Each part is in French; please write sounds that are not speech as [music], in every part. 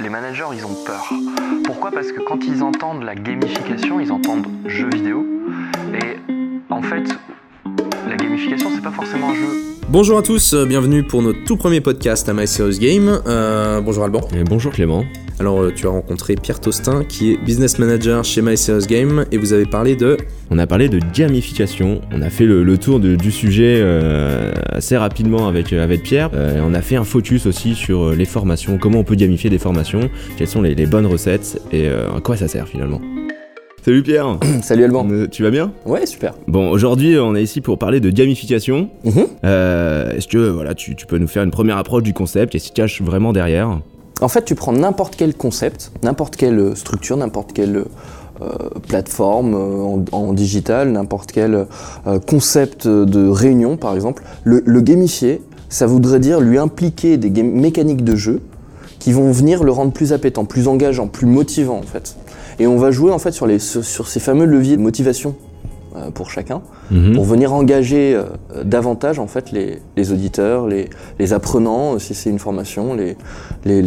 les managers, ils ont peur. Pourquoi? Parce que quand ils entendent la gamification, ils entendent jeu vidéo. Et en fait, la gamification, c'est pas forcément un jeu. Bonjour à tous, euh, bienvenue pour notre tout premier podcast à My Serious Game. Euh, bonjour Alban. Et bonjour Clément. Alors, euh, tu as rencontré Pierre Tostin, qui est business manager chez My Serious Game, et vous avez parlé de. On a parlé de gamification. On a fait le, le tour de- du sujet euh, assez rapidement avec, euh, avec Pierre. Euh, on a fait un focus aussi sur les formations, comment on peut gamifier des formations, quelles sont les, les bonnes recettes et euh, à quoi ça sert finalement. Salut Pierre [clears throat] Salut Alban. Tu vas bien? Ouais, super. Bon, aujourd'hui, on est ici pour parler de gamification. Mhm. Euh, Est-ce que voilà, tu, tu peux nous faire une première approche du concept et ce qui cache vraiment derrière? En fait, tu prends n'importe quel concept, n'importe quelle structure, n'importe quelle euh, plateforme euh, en, digital, n'importe quel euh, concept de réunion, par exemple. Le, gamifier, ça voudrait dire lui impliquer des mécaniques de jeu qui vont venir le rendre plus appétant, plus engageant, plus motivant en fait. Et on va jouer en fait sur, les, sur, ces fameux leviers de motivation pour chacun. Mhm. pour venir engager euh, davantage en fait les, les auditeurs, les, les apprenants euh, si c'est une formation, les,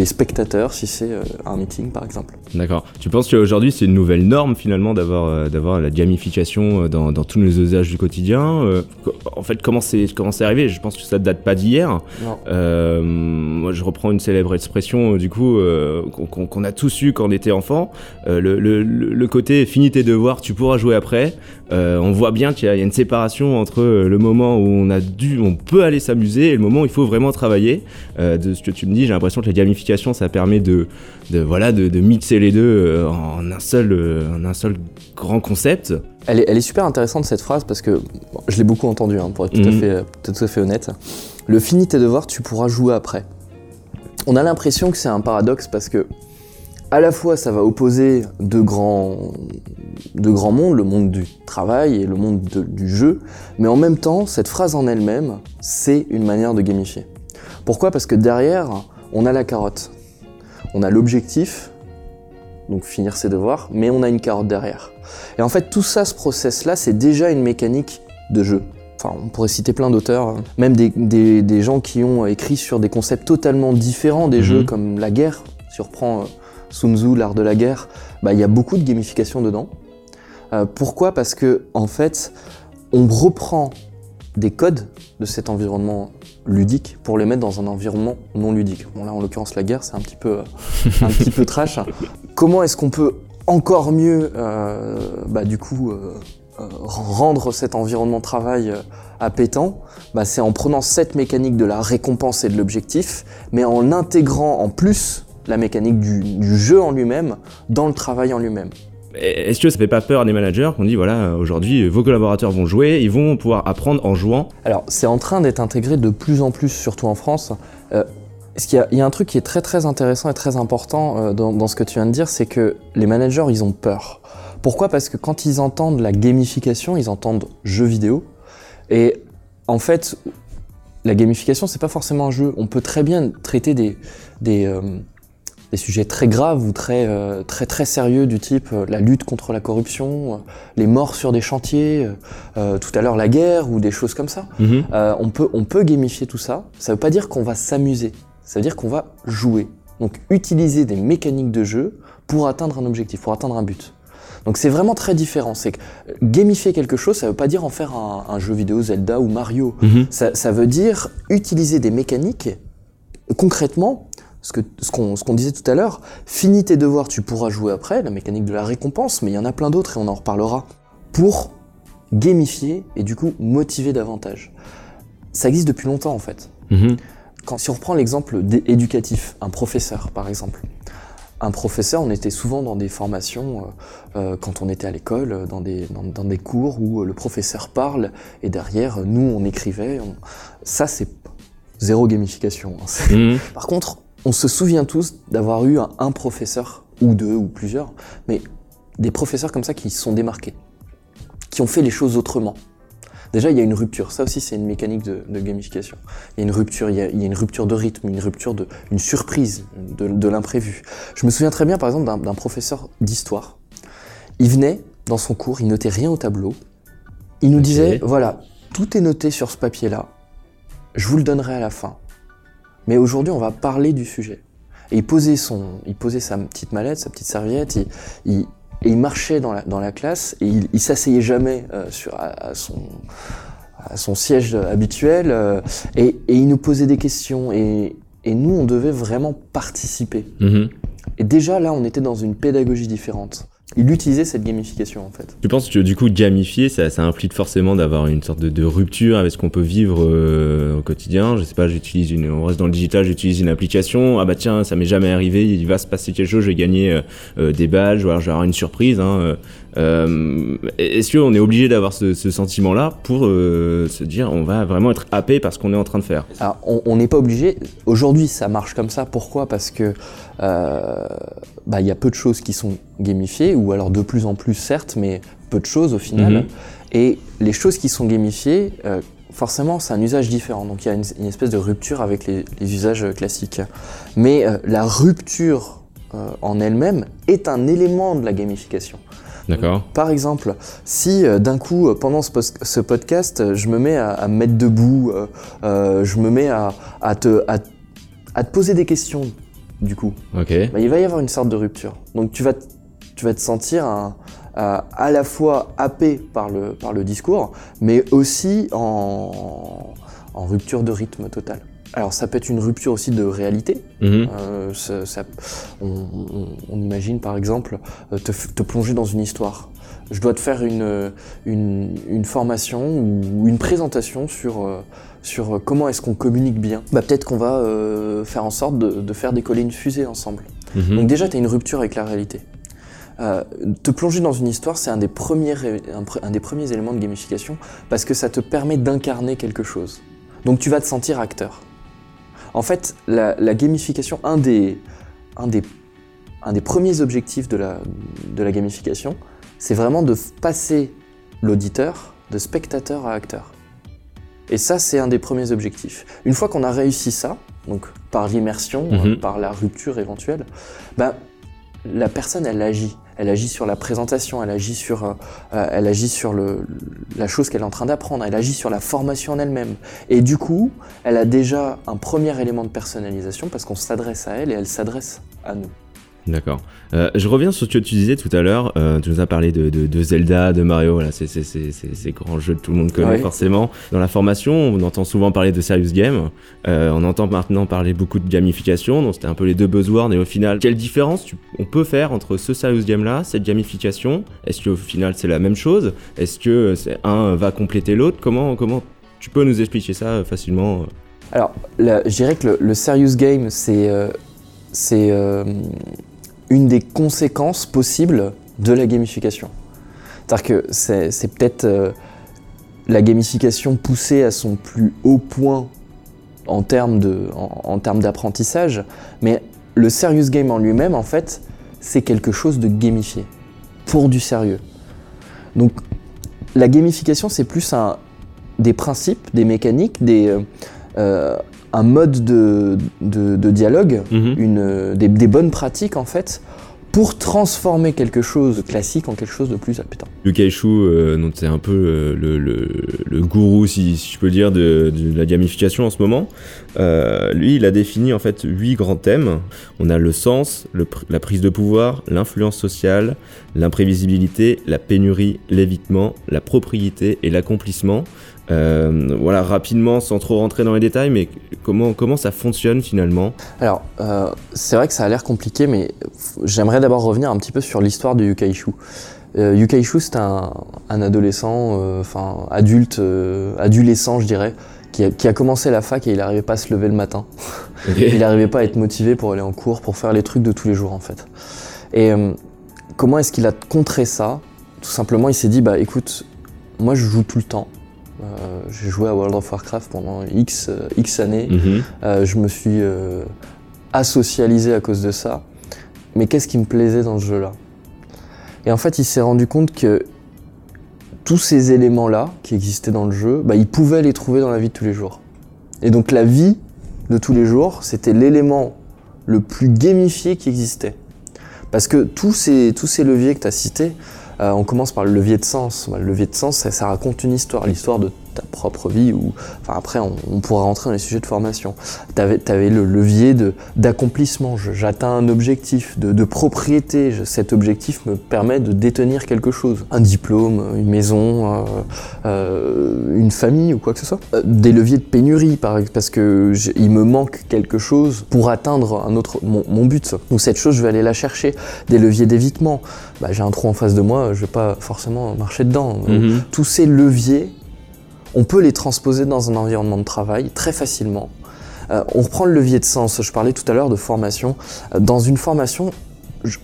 spectateurs si c'est euh, un meeting par exemple. D'accord. Tu penses qu'aujourd'hui c'est une nouvelle norme finalement d'avoir euh, d'avoir la gamification euh, dans, dans tous nos usages du quotidien euh, En fait, comment c'est comment c'est arrivé? Je pense que ça date pas d'hier. Euh, moi, je reprends une célèbre expression euh, du coup euh, qu'on a tous eu quand on était enfant. Euh, le, le- le- le côté fini tes devoirs, tu pourras jouer après. Euh, on voit bien qu'il y, a il y a une séparation entre euh, le moment où on a dû, on peut aller s'amuser et le moment où il faut vraiment travailler. Euh, de ce que tu me dis, j'ai l'impression que la gamification, ça permet de, de voilà, de, de mixer les deux euh, en un seul, euh, en un seul grand concept. Elle est, elle est super intéressante cette phrase parce que bon, je l'ai beaucoup entendue hein, pour être tout, à Mhm. fait, tout à fait honnête. Le fini tes devoirs, tu pourras jouer après. On a l'impression que c'est un paradoxe parce que à la fois ça va opposer deux grands, deux grands mondes, le monde du travail et le monde de- du jeu, mais en même temps cette phrase en elle-même, c'est une manière de gamifier. Pourquoi? Parce que derrière, on a la carotte. On a l'objectif, donc finir ses devoirs, mais on a une carotte derrière. Et en fait, tout ça, ce process-là, c'est déjà une mécanique de jeu. Enfin, on pourrait citer plein d'auteurs, euh, même des, des- des gens qui ont écrit sur des concepts totalement différents des Mhm. jeux, comme la guerre. Si on reprend euh, Sun Tzu, l'art de la guerre, bah, il y a beaucoup de gamification dedans. Euh, pourquoi? Parce que, en fait, on reprend des codes de cet environnement ludique pour les mettre dans un environnement non ludique. Bon là en l'occurrence la guerre c'est un petit peu euh, un petit peu trash. [laughs] Comment est-ce qu'on peut encore mieux euh, bah, du coup rendre cet environnement de travail appétant? Bah, C'est en prenant cette mécanique de la récompense et de l'objectif, mais en intégrant en plus la mécanique du, du jeu en lui-même dans le travail en lui-même. Est-ce que ça fait pas peur à des managers qu'on dit voilà, aujourd'hui vos collaborateurs vont jouer, ils vont pouvoir apprendre en jouant Alors, c'est en train d'être intégré de plus en plus, surtout en France. Euh, ce qu'il y a- il y, a un truc qui est très très intéressant et très important euh, dans, dans ce que tu viens de dire, c'est que les managers, ils ont peur. Pourquoi? Parce que quand ils entendent la gamification, ils entendent jeu vidéo. Et en fait, la gamification, c'est pas forcément un jeu. On peut très bien traiter des, des, euh, des sujets très graves ou très, euh, très, très sérieux du type euh, la lutte contre la corruption, euh, les morts sur des chantiers, tout à l'heure la guerre ou des choses comme ça. Euh, on, peut, on peut gamifier tout ça. Ça veut pas dire qu'on va s'amuser. Ça veut dire qu'on va jouer. Donc utiliser des mécaniques de jeu pour atteindre un objectif, pour atteindre un but. Donc c'est vraiment très différent. C'est que gamifier quelque chose, ça veut pas dire en faire un, un jeu vidéo Zelda ou Mario. Ça, ça veut dire utiliser des mécaniques concrètement. Ce que- ce qu'on ce qu'on disait tout à l'heure, finis tes devoirs, tu pourras jouer après, la mécanique de la récompense, mais il y en a plein d'autres et on en reparlera, pour gamifier et du coup motiver davantage. Ça existe depuis longtemps en fait. Mhm. Quand, si on reprend l'exemple éducatif, un professeur par exemple. Un professeur, on était souvent dans des formations, euh, euh, quand on était à l'école, dans des, dans, dans des cours où le professeur parle et derrière, nous, on écrivait. on- Ça, c'est zéro gamification. hein. Mhm. Par contre, on se souvient tous d'avoir eu un, un professeur, ou deux, ou plusieurs, mais des professeurs comme ça qui se sont démarqués, qui ont fait les choses autrement. Déjà, il y a une rupture. Ça aussi, c'est une mécanique de, de gamification. Il y a une rupture, il y a, il y a une rupture de rythme, une rupture de, une surprise, de, de l'imprévu. Je me souviens très bien, par exemple, d'un professeur d'histoire. Il venait dans son cours, il notait rien au tableau. Il nous disait, voilà, tout est noté sur ce papier-là. Je vous le donnerai à la fin. Mais aujourd'hui, on va parler du sujet. Et il posait, son, il posait sa petite mallette, sa petite serviette, il, il- et il marchait dans la, dans la classe et il, il s'asseyait jamais euh, sur, à, à son, à son siège habituel euh, et, et il nous posait des questions et, et nous, on devait vraiment participer. Mhm. Et déjà là, on était dans une pédagogie différente. Il utilisait cette gamification en fait. Tu penses que du coup gamifier, ça, implique forcément d'avoir une sorte de, de rupture avec ce qu'on peut vivre euh, au quotidien? Je sais pas, j'utilise une, on reste dans le digital, j'utilise une application. Ah bah tiens, ça m'est jamais arrivé. Il va se passer quelque chose, je vais gagner euh, euh, des badges, ou alors je vais avoir une surprise. Hein, euh, Est-ce qu'on est obligé d'avoir ce, ce sentiment-là pour euh, se dire on va vraiment être happé par ce qu'on est en train de faire? Alors, on n'est pas obligé. Aujourd'hui, ça marche comme ça. Pourquoi? Parce que euh, bah, il y a peu de choses qui sont gamifiées, ou alors de plus en plus, certes, mais peu de choses au final. Mhm. Et les choses qui sont gamifiées, forcément, c'est un usage différent. Donc, il y a une, une espèce de rupture avec les, les usages classiques. Mais la rupture en elle-même est un élément de la gamification. D'accord Par exemple, si euh, d'un coup, euh, pendant ce, podcast, euh, je me mets à, me mettre debout, euh, je me mets à, à te, à, à te poser des questions, du coup, bah, il va y avoir une sorte de rupture. Donc tu vas, te- tu vas te sentir un- à, à la fois happé par le, par le discours, mais aussi en, en rupture de rythme total. Alors ça peut être une rupture aussi de réalité, Mhm. euh, ça- ça- on, on- on imagine par exemple euh, te, te plonger dans une histoire. Je dois te faire une, une, une formation ou une présentation sur, euh, sur comment est-ce qu'on communique bien. Bah, Peut-être qu'on va euh, faire en sorte de, de faire décoller une fusée ensemble. Mhm. Donc déjà, tu as une rupture avec la réalité. Euh, te plonger dans une histoire, c'est un, des premiers un des premiers éléments de gamification parce que ça te permet d'incarner quelque chose. Donc tu vas te sentir acteur. En fait, la, la gamification, un des, un, des, un des premiers objectifs de la, de la gamification, c'est vraiment de passer l'auditeur de spectateur à acteur. Et ça, c'est un des premiers objectifs. Une fois qu'on a réussi ça, donc par l'immersion, Mhm. par la rupture éventuelle, ben, la personne, elle agit. Elle agit sur la présentation, elle agit sur, euh, euh, la chose qu'elle est en train d'apprendre, elle agit sur la formation en elle-même. Et du coup, elle a déjà un premier élément de personnalisation parce qu'on s'adresse à elle et elle s'adresse à nous. D'accord. Euh, je reviens sur ce que tu disais tout à l'heure. Euh, tu nous as parlé de, de, de Zelda, de Mario. Voilà, c'est c'est c'est c'est ces grands jeux que tout le monde connaît Ouais. forcément. Dans la formation, on entend souvent parler de serious game. Euh, on entend maintenant parler beaucoup de gamification. Donc c'était un peu les deux buzzwords. Et au final, quelle différence tu- on peut faire entre ce serious game là, cette gamification? Est-ce qu'au final c'est la même chose? Est-ce que c'est un va compléter l'autre? Comment comment tu peux nous expliquer ça facilement Alors, je dirais que le, le serious game, c'est c'est, une des conséquences possibles de la gamification. C'est-à-dire que c'est peut-être euh, la gamification poussée à son plus haut point en termes de- en- d'apprentissage, mais le serious game en lui-même, en fait, c'est quelque chose de gamifié, pour du sérieux. Donc, la gamification, c'est plus des principes, des mécaniques, des, euh, euh, un mode de, de- de dialogue, Mhm. une, des, des bonnes pratiques en fait, pour transformer quelque chose de classique en quelque chose de plus appétant. Yukaishu, euh, donc c'est un peu euh, le, le, le gourou, si, si je peux dire, de, de la gamification en ce moment. Euh, lui, il a défini en fait huit grands thèmes. On a le sens, le la prise de pouvoir, l'influence sociale, l'imprévisibilité, la pénurie, l'évitement, la propriété et l'accomplissement. Euh, voilà, rapidement, sans trop rentrer dans les détails, mais comment, comment ça fonctionne finalement Alors, euh, c'est vrai que ça a l'air compliqué, mais j'aimerais d'abord revenir un petit peu sur l'histoire de Yukaishu. Euh, Yukaishu, c'est un, un adolescent, euh, enfin adulte, adolescent, je dirais, qui a, qui a commencé la fac et il n'arrivait pas à se lever le matin. [laughs] Il n'arrivait pas à être motivé pour aller en cours, pour faire les trucs de tous les jours en fait. Et comment est-ce qu'il a contré ça? Tout simplement, il s'est dit bah écoute, moi je joue tout le temps. Euh, J'ai joué à World of Warcraft pendant X, euh, X années. Mhm. Euh, je me suis asocialisé à cause de ça. Mais qu'est-ce qui me plaisait dans ce jeu-là? Et en fait, il s'est rendu compte que tous ces éléments-là qui existaient dans le jeu, bah, il pouvait les trouver dans la vie de tous les jours. Et donc la vie de tous les jours, c'était l'élément le plus gamifié qui existait. Parce que tous ces, tous ces leviers que tu as cités, on commence par le levier de sens. Bah, Le levier de sens, ça, ça raconte une histoire, l'histoire de ta propre vie ou enfin après on, on pourra rentrer dans les sujets de formation. Tu avais, le levier d'accomplissement, j'atteins un objectif, de, de propriété, je- cet objectif me permet de détenir quelque chose, un diplôme, une maison, euh, euh, une famille ou quoi que ce soit. Euh, des leviers de pénurie par parce que il me manque quelque chose pour atteindre un autre mon, mon but. Ou cette chose je vais aller la chercher. Des leviers d'évitement. Bah, j'ai un trou en face de moi, je vais pas forcément marcher dedans. Mhm. Tous ces leviers, on peut les transposer dans un environnement de travail très facilement. Euh, on reprend le levier de sens. Je parlais tout à l'heure de formation. Euh, Dans une formation,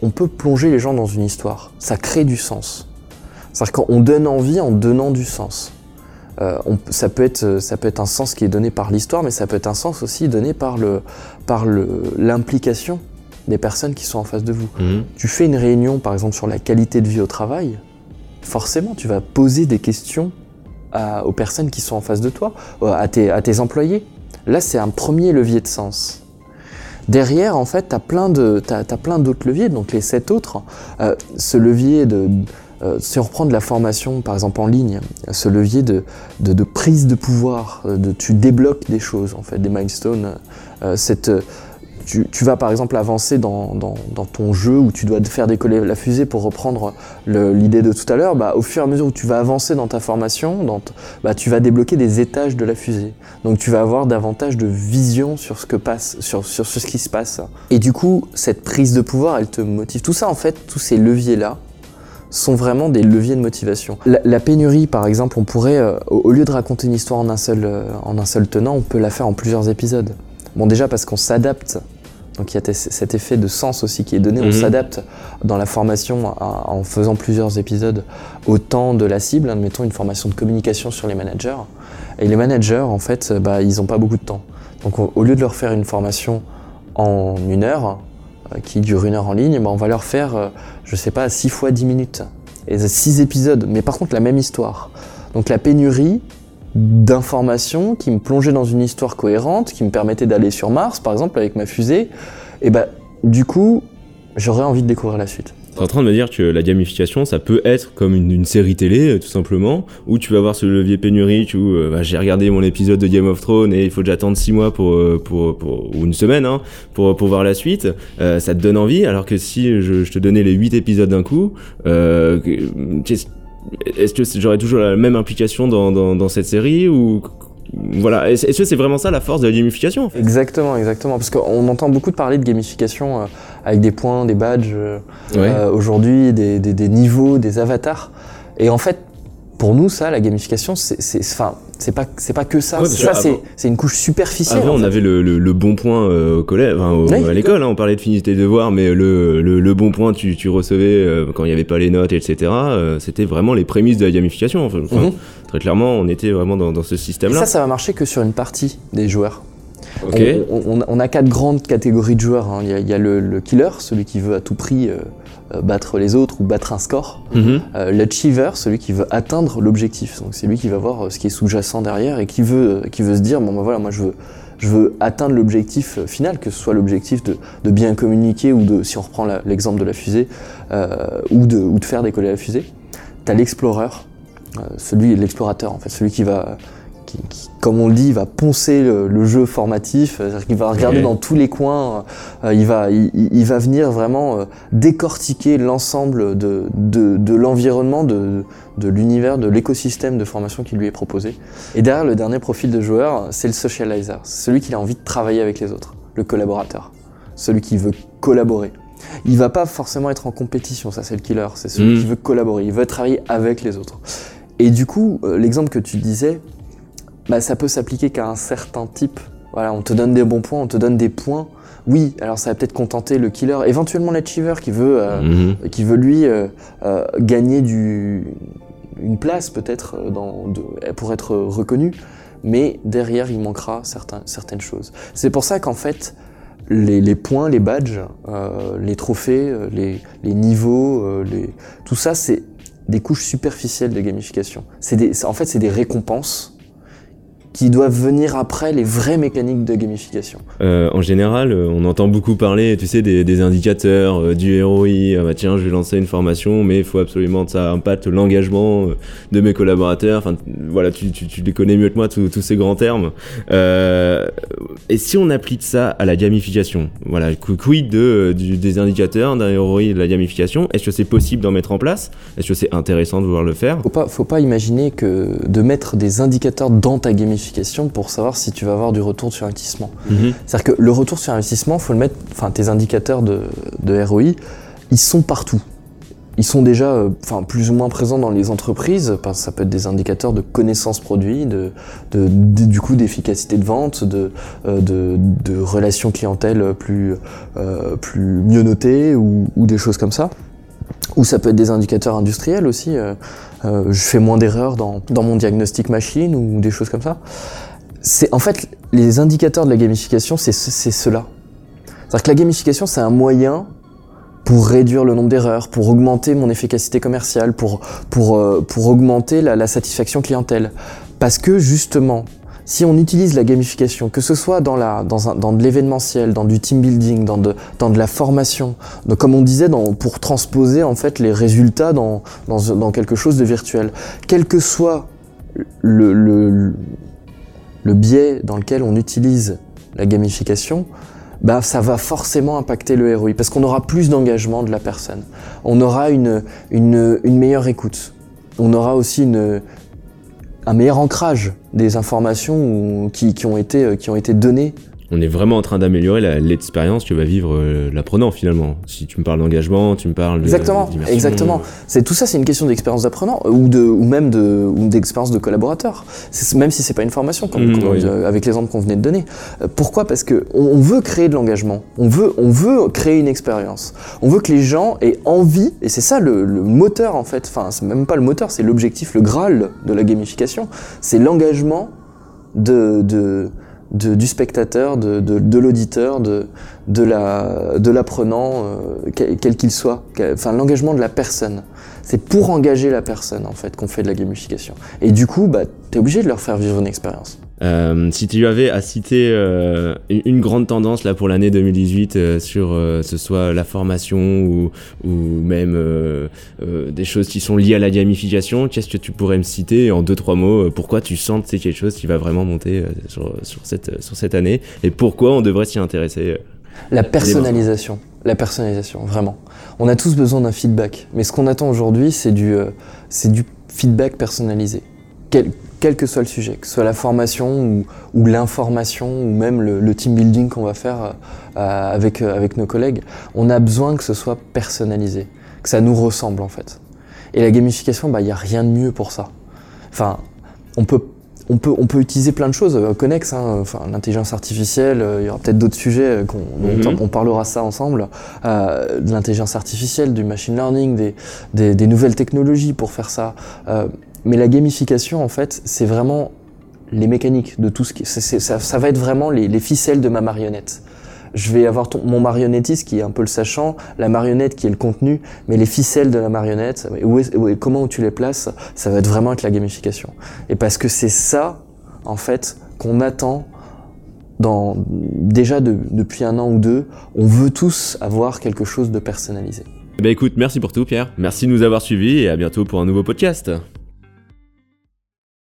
on peut plonger les gens dans une histoire. Ça crée du sens. C'est-à-dire qu'on donne envie en donnant du sens. Euh, on ça, peut être, ça peut être un sens qui est donné par l'histoire, mais ça peut être un sens aussi donné par le- par le- l'implication des personnes qui sont en face de vous. Mhm. Tu fais une réunion, par exemple, sur la qualité de vie au travail, forcément, tu vas poser des questions aux personnes qui sont en face de toi, euh, à tes, employés. Là, c'est un premier levier de sens. Derrière, en fait, tu as plein d'autres leviers, donc les sept autres. Euh, ce levier de. euh, si on reprend de la formation, par exemple en ligne, ce levier de, prise de pouvoir, euh, de, tu débloques des choses, en fait, des milestones. cette, tu, vas par exemple avancer dans, ton jeu où tu dois faire décoller la fusée pour reprendre l'idée de tout à l'heure, bah, au fur et à mesure où tu vas avancer dans ta formation, bah, tu vas débloquer des étages de la fusée. Donc tu vas avoir davantage de vision sur ce, qui se passe. Et du coup, cette prise de pouvoir, elle te motive. Tout ça, en fait, tous ces leviers-là, sont vraiment des leviers de motivation. La, pénurie, par exemple, on pourrait, euh, au, au lieu de raconter une histoire en un, seul, euh, en un seul tenant, on peut la faire en plusieurs épisodes. Bon, déjà parce qu'on s'adapte, donc il y a cet effet de sens aussi qui est donné, on Mhm. s'adapte dans la formation à- en faisant plusieurs épisodes au temps de la cible, admettons une formation de communication sur les managers. Et les managers, en fait, bah, ils n'ont pas beaucoup de temps. Donc au, au lieu de leur faire une formation en une heure, euh, qui dure une heure en ligne, bah, on va leur faire, euh, je sais pas, 6 fois 10 minutes. Et 6 épisodes, mais par contre la même histoire. Donc la pénurie d'informations qui me plongeait dans une histoire cohérente, qui me permettait d'aller sur Mars, par exemple, avec ma fusée, et bah du coup, j'aurais envie de découvrir la suite. T'es en train de me dire que la gamification, ça peut être comme une, série télé, euh, tout simplement, où tu vas voir ce levier pénurique, où euh, bah, j'ai regardé mon épisode de Game of Thrones et il faut que j'attende 6 mois pour, euh, pour, pour- ou une semaine hein, pour, pour voir la suite. Euh, ça te donne envie, alors que si je, te donnais les 8 épisodes d'un coup, est-ce que j'aurais toujours la même implication dans, dans, dans cette série ou voilà, est-ce que c'est vraiment ça la force de la gamification en fait? Exactement, exactement. Parce qu'on entend beaucoup de parler de gamification euh, avec des points, des badges, euh, Ouais. euh, aujourd'hui, des, des- des niveaux, des avatars. Et en fait, pour nous, ça, la gamification, c'est c'est- enfin, c'est pas, c'est pas que ça. Ouais, ça, c'est c'est une couche superficielle. Avant, en on avait le, le, le bon point euh, au collège, enfin, au- Oui. à l'école. Hein, on parlait de finité de devoir, mais le, le, le bon point, tu, tu recevais euh, quand il n'y avait pas les notes, etc. euh, C'était vraiment les prémices de la gamification. Enfin, Mhm. Très clairement, on était vraiment dans, dans ce Et système-là. ça, ça va marcher que sur une partie des joueurs. On, on- on a quatre grandes catégories de joueurs. hein. Il y a, il y a le, le killer, celui qui veut à tout prix battre les autres ou battre un score. Euh, L'achiever, celui qui veut atteindre l'objectif. Donc c'est lui qui va voir euh, ce qui est sous-jacent derrière et qui veut, euh, qui veut se dire bon ben voilà, moi je veux, je veux atteindre l'objectif euh, final, que ce soit l'objectif de, de bien communiquer ou de, si on reprend l'exemple de la fusée, euh, ou, de, ou de faire décoller la fusée. T'as l'explorer, euh, celui l'explorateur en fait, celui qui va qui, qui, comme on le dit, va poncer le, le jeu formatif, c'est-à-dire qu'il va regarder dans tous les coins, euh, il, va, il, il- il va venir vraiment euh, décortiquer l'ensemble de, de, de l'environnement, de, de l'univers, de l'écosystème de formation qui lui est proposé. Et derrière, le dernier profil de joueur, c'est le socializer, c'est celui qui a envie de travailler avec les autres, le collaborateur, celui qui veut collaborer. Il va pas forcément être en compétition, ça c'est le killer, c'est celui Mm. qui veut collaborer, il veut travailler avec les autres. Et du coup, euh, l'exemple que tu disais, bah, ça peut s'appliquer qu'à un certain type. Voilà, on te donne des bons points, on te donne des points. Oui, alors ça va peut-être contenter le killer, éventuellement l'achiever qui veut, euh, Mhm. qui veut lui euh, euh, gagner du, une place peut-être euh, pour être reconnu, mais derrière il manquera certains, certaines choses. C'est pour ça qu'en fait les, les points, les badges, euh, les trophées, les, les niveaux, euh, les, tout ça c'est des couches superficielles de gamification. C'est des, en fait c'est des récompenses qui doivent venir après les vraies mécaniques de gamification euh, En général, euh, on entend beaucoup parler, tu sais, des, des indicateurs, euh, du ROI. Ah bah tiens, je vais lancer une formation, mais il faut absolument que ça impacte l'engagement de mes collaborateurs. Enfin, voilà, tu, tu, tu les connais mieux que moi, tous ces grands termes. Euh, et si on applique ça à la gamification, voilà, quid de, du, des indicateurs, d'un ROI, de la gamification? Est-ce que c'est possible d'en mettre en place? Est-ce que c'est intéressant de vouloir le faire? Faut pas, faut pas imaginer que de mettre des indicateurs dans ta gamification pour savoir si tu vas avoir du retour sur investissement. Mhm. C'est-à-dire que le retour sur investissement, faut le mettre, enfin tes indicateurs de, de ROI, ils sont partout. Ils sont déjà euh, plus ou moins présents dans les entreprises, parce que ça peut être des indicateurs de connaissance produit, de, de, de- du coup d'efficacité de vente, de, euh, de, de relations clientèle plus, euh, plus mieux notées ou, ou des choses comme ça. Ou ça peut être des indicateurs industriels aussi. euh, euh, je fais moins d'erreurs dans, dans mon diagnostic machine ou des choses comme ça. C'est en fait les indicateurs de la gamification, c'est ce- c'est cela. C'est-à-dire que la gamification, c'est un moyen pour réduire le nombre d'erreurs, pour augmenter mon efficacité commerciale, pour, pour, euh, pour augmenter la, la satisfaction clientèle. Parce que justement, si on utilise la gamification, que ce soit dans, de l'événementiel, dans du team building, dans de, la formation, comme on disait, pour transposer en fait les résultats dans, quelque chose de virtuel, quel que soit le, biais dans lequel on utilise la gamification, bah, ça va forcément impacter le ROI parce qu'on aura plus d'engagement de la personne. On aura une meilleure écoute. On aura aussi une, un meilleur ancrage des informations qui, qui, ont été, qui ont été données On est vraiment en train d'améliorer l'expérience que va vivre euh, l'apprenant finalement. Si tu me parles d'engagement, tu me parles de Exactement, d'immersion, exactement. C'est tout ça, c'est une question d'expérience d'apprenant ou de ou même de ou d'expérience de collaborateur. Même si c'est pas une formation, comme, Mhm, comme, oui. euh, avec l'exemple qu'on venait de donner. Euh, Pourquoi? Parce que on, on veut créer de l'engagement. On veut on veut créer une expérience. On veut que les gens aient envie et c'est ça le, le moteur en fait. Enfin, c'est même pas le moteur, c'est l'objectif, le graal de la gamification. C'est l'engagement de, de, de- du spectateur, de, de, de l'auditeur, de, de la l'apprenant, euh, quel qu'il soit. Enfin, l'engagement de la personne. C'est pour engager la personne en fait qu'on fait de la gamification. Et du coup, bah, t'es obligé de leur faire vivre une expérience. Euh, si tu avais à citer euh, une grande tendance là pour l'année 2018 euh, sur ce soit la formation ou, ou même des choses qui sont liées à la gamification, qu'est-ce que tu pourrais me citer en deux trois mots Pourquoi tu sens que c'est quelque chose qui va vraiment monter sur, sur cette sur cette année et pourquoi on devrait s'y intéresser La personnalisation, la personnalisation, vraiment. On a tous besoin d'un feedback, mais ce qu'on attend aujourd'hui, c'est du, c'est du feedback personnalisé, quel, quel que soit le sujet, que ce soit la formation ou, ou l'information ou même le, le team building qu'on va faire euh, euh, avec, euh, avec nos collègues. On a besoin que ce soit personnalisé, que ça nous ressemble en fait. Et la gamification, bah, il n'y a rien de mieux pour ça. Enfin, on peut on peut, on peut utiliser plein de choses connexes, hein, enfin, l'intelligence artificielle, euh, il y aura peut-être d'autres sujets qu'on, dont Mhm. on parlera ça ensemble, de l'intelligence artificielle, du machine learning, des, des, des nouvelles technologies pour faire ça. Mais la gamification, en fait, c'est vraiment les mécaniques de tout ce qui... ça, va être vraiment les, les ficelles de ma marionnette. Je vais avoir mon marionnettiste qui est un peu le sachant, la marionnette qui est le contenu, mais les ficelles de la marionnette, où où comment tu les places, ça va être vraiment avec la gamification. Et parce que c'est ça, en fait, qu'on attend déjà de- depuis un an ou deux, on veut tous avoir quelque chose de personnalisé. Bah écoute, merci pour tout Pierre. Merci de nous avoir suivis et à bientôt pour un nouveau podcast.